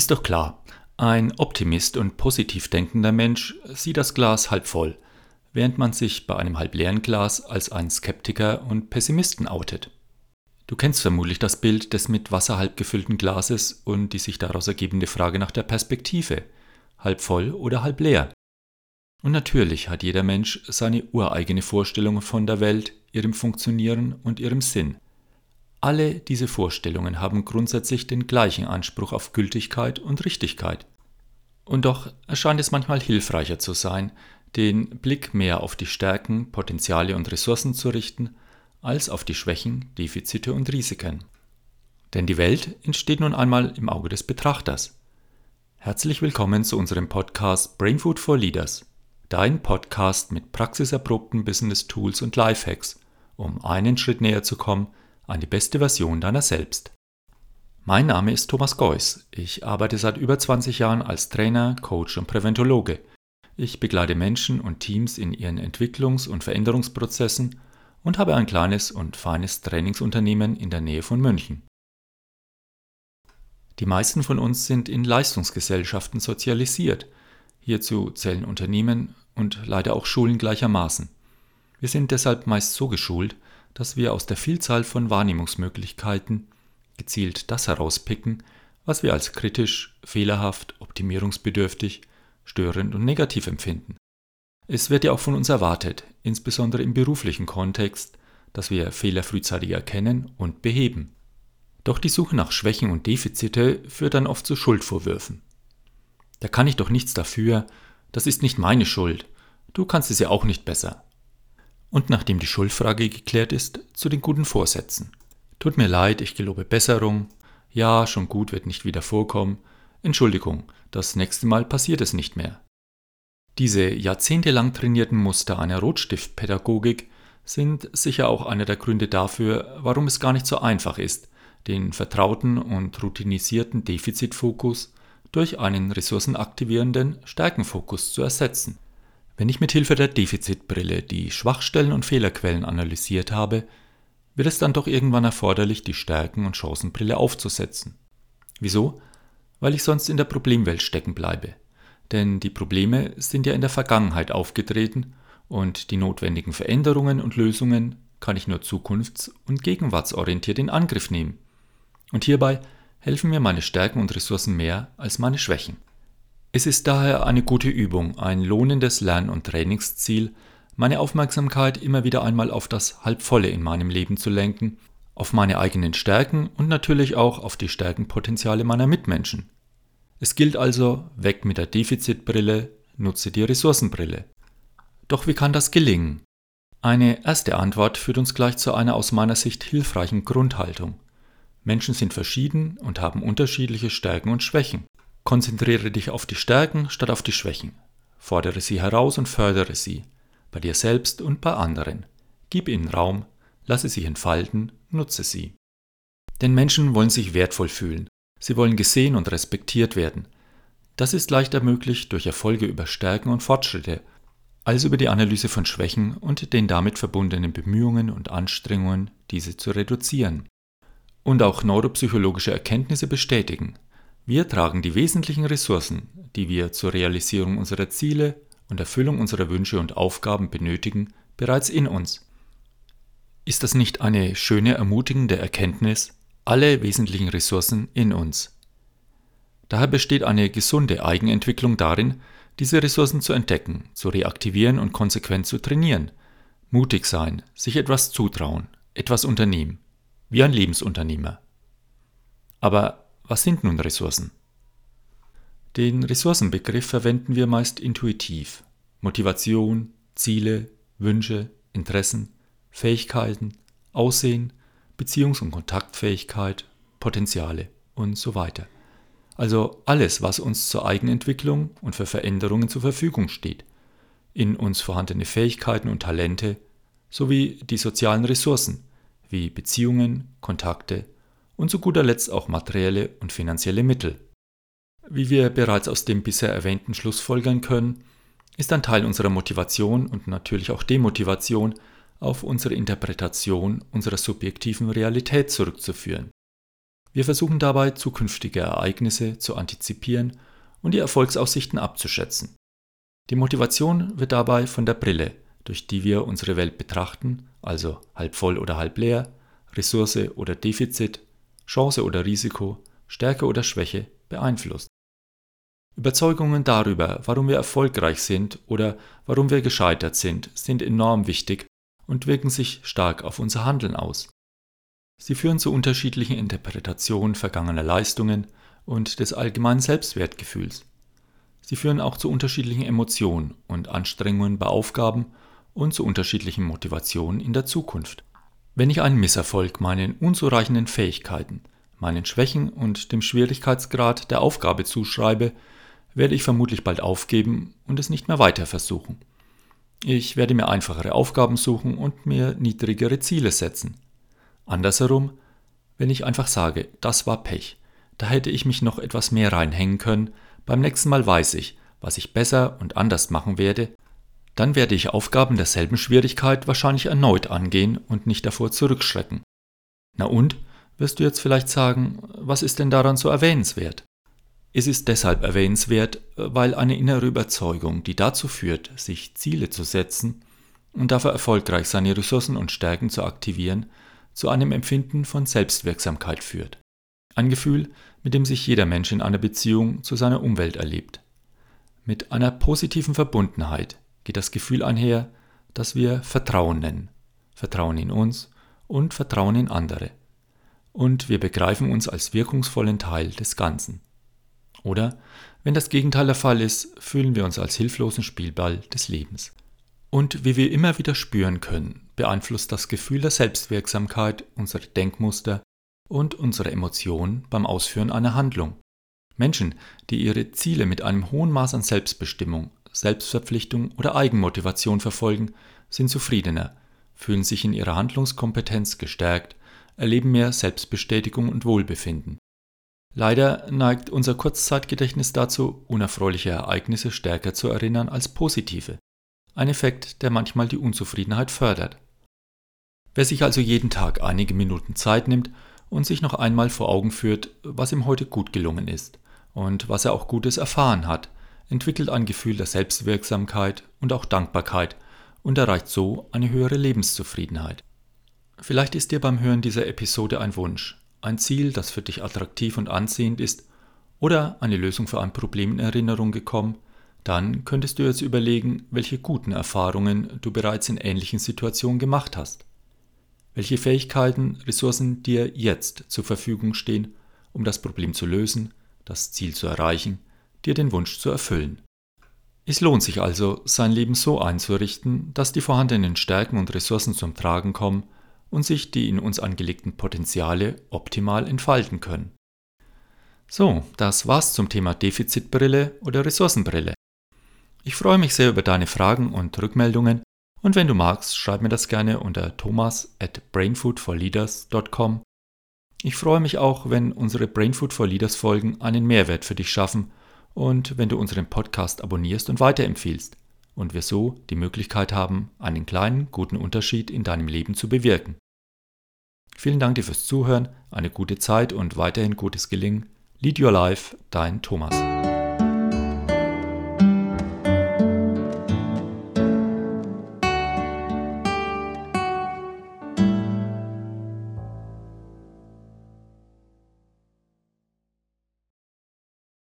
Ist doch klar, ein Optimist und positiv denkender Mensch sieht das Glas halb voll, während man sich bei einem halb leeren Glas als einen Skeptiker und Pessimisten outet. Du kennst vermutlich das Bild des mit Wasser halb gefüllten Glases und die sich daraus ergebende Frage nach der Perspektive, halb voll oder halb leer. Und natürlich hat jeder Mensch seine ureigene Vorstellung von der Welt, ihrem Funktionieren und ihrem Sinn. Alle diese Vorstellungen haben grundsätzlich den gleichen Anspruch auf Gültigkeit und Richtigkeit. Und doch erscheint es manchmal hilfreicher zu sein, den Blick mehr auf die Stärken, Potenziale und Ressourcen zu richten, als auf die Schwächen, Defizite und Risiken. Denn die Welt entsteht nun einmal im Auge des Betrachters. Herzlich willkommen zu unserem Podcast Brain Food for Leaders, dein Podcast mit praxiserprobten Business Tools und Lifehacks, um einen Schritt näher zu kommen an die beste Version deiner selbst. Mein Name ist Thomas Geuss. Ich arbeite seit über 20 Jahren als Trainer, Coach und Präventologe. Ich begleite Menschen und Teams in ihren Entwicklungs- und Veränderungsprozessen und habe ein kleines und feines Trainingsunternehmen in der Nähe von München. Die meisten von uns sind in Leistungsgesellschaften sozialisiert. Hierzu zählen Unternehmen und leider auch Schulen gleichermaßen. Wir sind deshalb meist so geschult, dass wir aus der Vielzahl von Wahrnehmungsmöglichkeiten gezielt das herauspicken, was wir als kritisch, fehlerhaft, optimierungsbedürftig, störend und negativ empfinden. Es wird ja auch von uns erwartet, insbesondere im beruflichen Kontext, dass wir Fehler frühzeitig erkennen und beheben. Doch die Suche nach Schwächen und Defizite führt dann oft zu Schuldvorwürfen. Da kann ich doch nichts dafür, das ist nicht meine Schuld, du kannst es ja auch nicht besser und nachdem die Schuldfrage geklärt ist, zu den guten Vorsätzen. Tut mir leid, ich gelobe Besserung. Ja, schon gut wird nicht wieder vorkommen. Entschuldigung, das nächste Mal passiert es nicht mehr. Diese jahrzehntelang trainierten Muster einer Rotstiftpädagogik sind sicher auch einer der Gründe dafür, warum es gar nicht so einfach ist, den vertrauten und routinisierten Defizitfokus durch einen ressourcenaktivierenden Stärkenfokus zu ersetzen. Wenn ich mit Hilfe der Defizitbrille die Schwachstellen und Fehlerquellen analysiert habe, wird es dann doch irgendwann erforderlich, die Stärken- und Chancenbrille aufzusetzen. Wieso? Weil ich sonst in der Problemwelt stecken bleibe. Denn die Probleme sind ja in der Vergangenheit aufgetreten und die notwendigen Veränderungen und Lösungen kann ich nur zukunfts- und gegenwartsorientiert in Angriff nehmen. Und hierbei helfen mir meine Stärken und Ressourcen mehr als meine Schwächen. Es ist daher eine gute Übung, ein lohnendes Lern- und Trainingsziel, meine Aufmerksamkeit immer wieder einmal auf das Halbvolle in meinem Leben zu lenken, auf meine eigenen Stärken und natürlich auch auf die Stärkenpotenziale meiner Mitmenschen. Es gilt also, weg mit der Defizitbrille, nutze die Ressourcenbrille. Doch wie kann das gelingen? Eine erste Antwort führt uns gleich zu einer aus meiner Sicht hilfreichen Grundhaltung. Menschen sind verschieden und haben unterschiedliche Stärken und Schwächen. Konzentriere dich auf die Stärken statt auf die Schwächen. Fordere sie heraus und fördere sie, bei dir selbst und bei anderen. Gib ihnen Raum, lasse sie entfalten, nutze sie. Denn Menschen wollen sich wertvoll fühlen. Sie wollen gesehen und respektiert werden. Das ist leichter möglich durch Erfolge über Stärken und Fortschritte, als über die Analyse von Schwächen und den damit verbundenen Bemühungen und Anstrengungen, diese zu reduzieren. Und auch neuropsychologische Erkenntnisse bestätigen, wir tragen die wesentlichen Ressourcen, die wir zur Realisierung unserer Ziele und Erfüllung unserer Wünsche und Aufgaben benötigen, bereits in uns. Ist das nicht eine schöne, ermutigende Erkenntnis? Alle wesentlichen Ressourcen in uns. Daher besteht eine gesunde Eigenentwicklung darin, diese Ressourcen zu entdecken, zu reaktivieren und konsequent zu trainieren. Mutig sein, sich etwas zutrauen, etwas unternehmen, wie ein Lebensunternehmer. Aber was sind nun Ressourcen? Den Ressourcenbegriff verwenden wir meist intuitiv. Motivation, Ziele, Wünsche, Interessen, Fähigkeiten, Aussehen, Beziehungs- und Kontaktfähigkeit, Potenziale und so weiter. Also alles, was uns zur Eigenentwicklung und für Veränderungen zur Verfügung steht. In uns vorhandene Fähigkeiten und Talente sowie die sozialen Ressourcen wie Beziehungen, Kontakte und zu guter Letzt auch materielle und finanzielle Mittel. Wie wir bereits aus dem bisher erwähnten Schlussfolgern können, ist ein Teil unserer Motivation und natürlich auch Demotivation auf unsere Interpretation unserer subjektiven Realität zurückzuführen. Wir versuchen dabei, zukünftige Ereignisse zu antizipieren und die Erfolgsaussichten abzuschätzen. Die Motivation wird dabei von der Brille, durch die wir unsere Welt betrachten, also halb voll oder halb leer, Ressource oder Defizit, Chance oder Risiko, Stärke oder Schwäche, beeinflusst. Überzeugungen darüber, warum wir erfolgreich sind oder warum wir gescheitert sind, sind enorm wichtig und wirken sich stark auf unser Handeln aus. Sie führen zu unterschiedlichen Interpretationen vergangener Leistungen und des allgemeinen Selbstwertgefühls. Sie führen auch zu unterschiedlichen Emotionen und Anstrengungen bei Aufgaben und zu unterschiedlichen Motivationen in der Zukunft. Wenn ich einen Misserfolg meinen unzureichenden Fähigkeiten, meinen Schwächen und dem Schwierigkeitsgrad der Aufgabe zuschreibe, werde ich vermutlich bald aufgeben und es nicht mehr weiter versuchen. Ich werde mir einfachere Aufgaben suchen und mir niedrigere Ziele setzen. Andersherum, wenn ich einfach sage, das war Pech, da hätte ich mich noch etwas mehr reinhängen können, beim nächsten Mal weiß ich, was ich besser und anders machen werde, dann werde ich Aufgaben derselben Schwierigkeit wahrscheinlich erneut angehen und nicht davor zurückschrecken. Na und, wirst du jetzt vielleicht sagen, was ist denn daran so erwähnenswert? Es ist deshalb erwähnenswert, weil eine innere Überzeugung, die dazu führt, sich Ziele zu setzen und dafür erfolgreich seine Ressourcen und Stärken zu aktivieren, zu einem Empfinden von Selbstwirksamkeit führt. Ein Gefühl, mit dem sich jeder Mensch in einer Beziehung zu seiner Umwelt erlebt. Mit einer positiven Verbundenheit geht das Gefühl einher, das wir Vertrauen nennen. Vertrauen in uns und Vertrauen in andere. Und wir begreifen uns als wirkungsvollen Teil des Ganzen. Oder, wenn das Gegenteil der Fall ist, fühlen wir uns als hilflosen Spielball des Lebens. Und wie wir immer wieder spüren können, beeinflusst das Gefühl der Selbstwirksamkeit unsere Denkmuster und unsere Emotionen beim Ausführen einer Handlung. Menschen, die ihre Ziele mit einem hohen Maß an Selbstbestimmung, Selbstverpflichtung oder Eigenmotivation verfolgen, sind zufriedener, fühlen sich in ihrer Handlungskompetenz gestärkt, erleben mehr Selbstbestätigung und Wohlbefinden. Leider neigt unser Kurzzeitgedächtnis dazu, unerfreuliche Ereignisse stärker zu erinnern als positive. Ein Effekt, der manchmal die Unzufriedenheit fördert. Wer sich also jeden Tag einige Minuten Zeit nimmt und sich noch einmal vor Augen führt, was ihm heute gut gelungen ist und was er auch Gutes erfahren hat, entwickelt ein Gefühl der Selbstwirksamkeit und auch Dankbarkeit und erreicht so eine höhere Lebenszufriedenheit. Vielleicht ist dir beim Hören dieser Episode ein Wunsch, ein Ziel, das für dich attraktiv und anziehend ist, oder eine Lösung für ein Problem in Erinnerung gekommen, dann könntest du jetzt überlegen, welche guten Erfahrungen du bereits in ähnlichen Situationen gemacht hast. Welche Fähigkeiten, Ressourcen dir jetzt zur Verfügung stehen, um das Problem zu lösen, das Ziel zu erreichen, dir den Wunsch zu erfüllen. Es lohnt sich also, sein Leben so einzurichten, dass die vorhandenen Stärken und Ressourcen zum Tragen kommen und sich die in uns angelegten Potenziale optimal entfalten können. So, das war's zum Thema Defizitbrille oder Ressourcenbrille. Ich freue mich sehr über deine Fragen und Rückmeldungen und wenn du magst, schreib mir das gerne unter thomas at brainfoodforleaders.com. Ich freue mich auch, wenn unsere Brainfood for Leaders Folgen einen Mehrwert für dich schaffen und wenn du unseren Podcast abonnierst und weiterempfiehlst und wir so die Möglichkeit haben, einen kleinen, guten Unterschied in deinem Leben zu bewirken. Vielen Dank dir fürs Zuhören, eine gute Zeit und weiterhin gutes Gelingen. Lead Your Life, dein Thomas.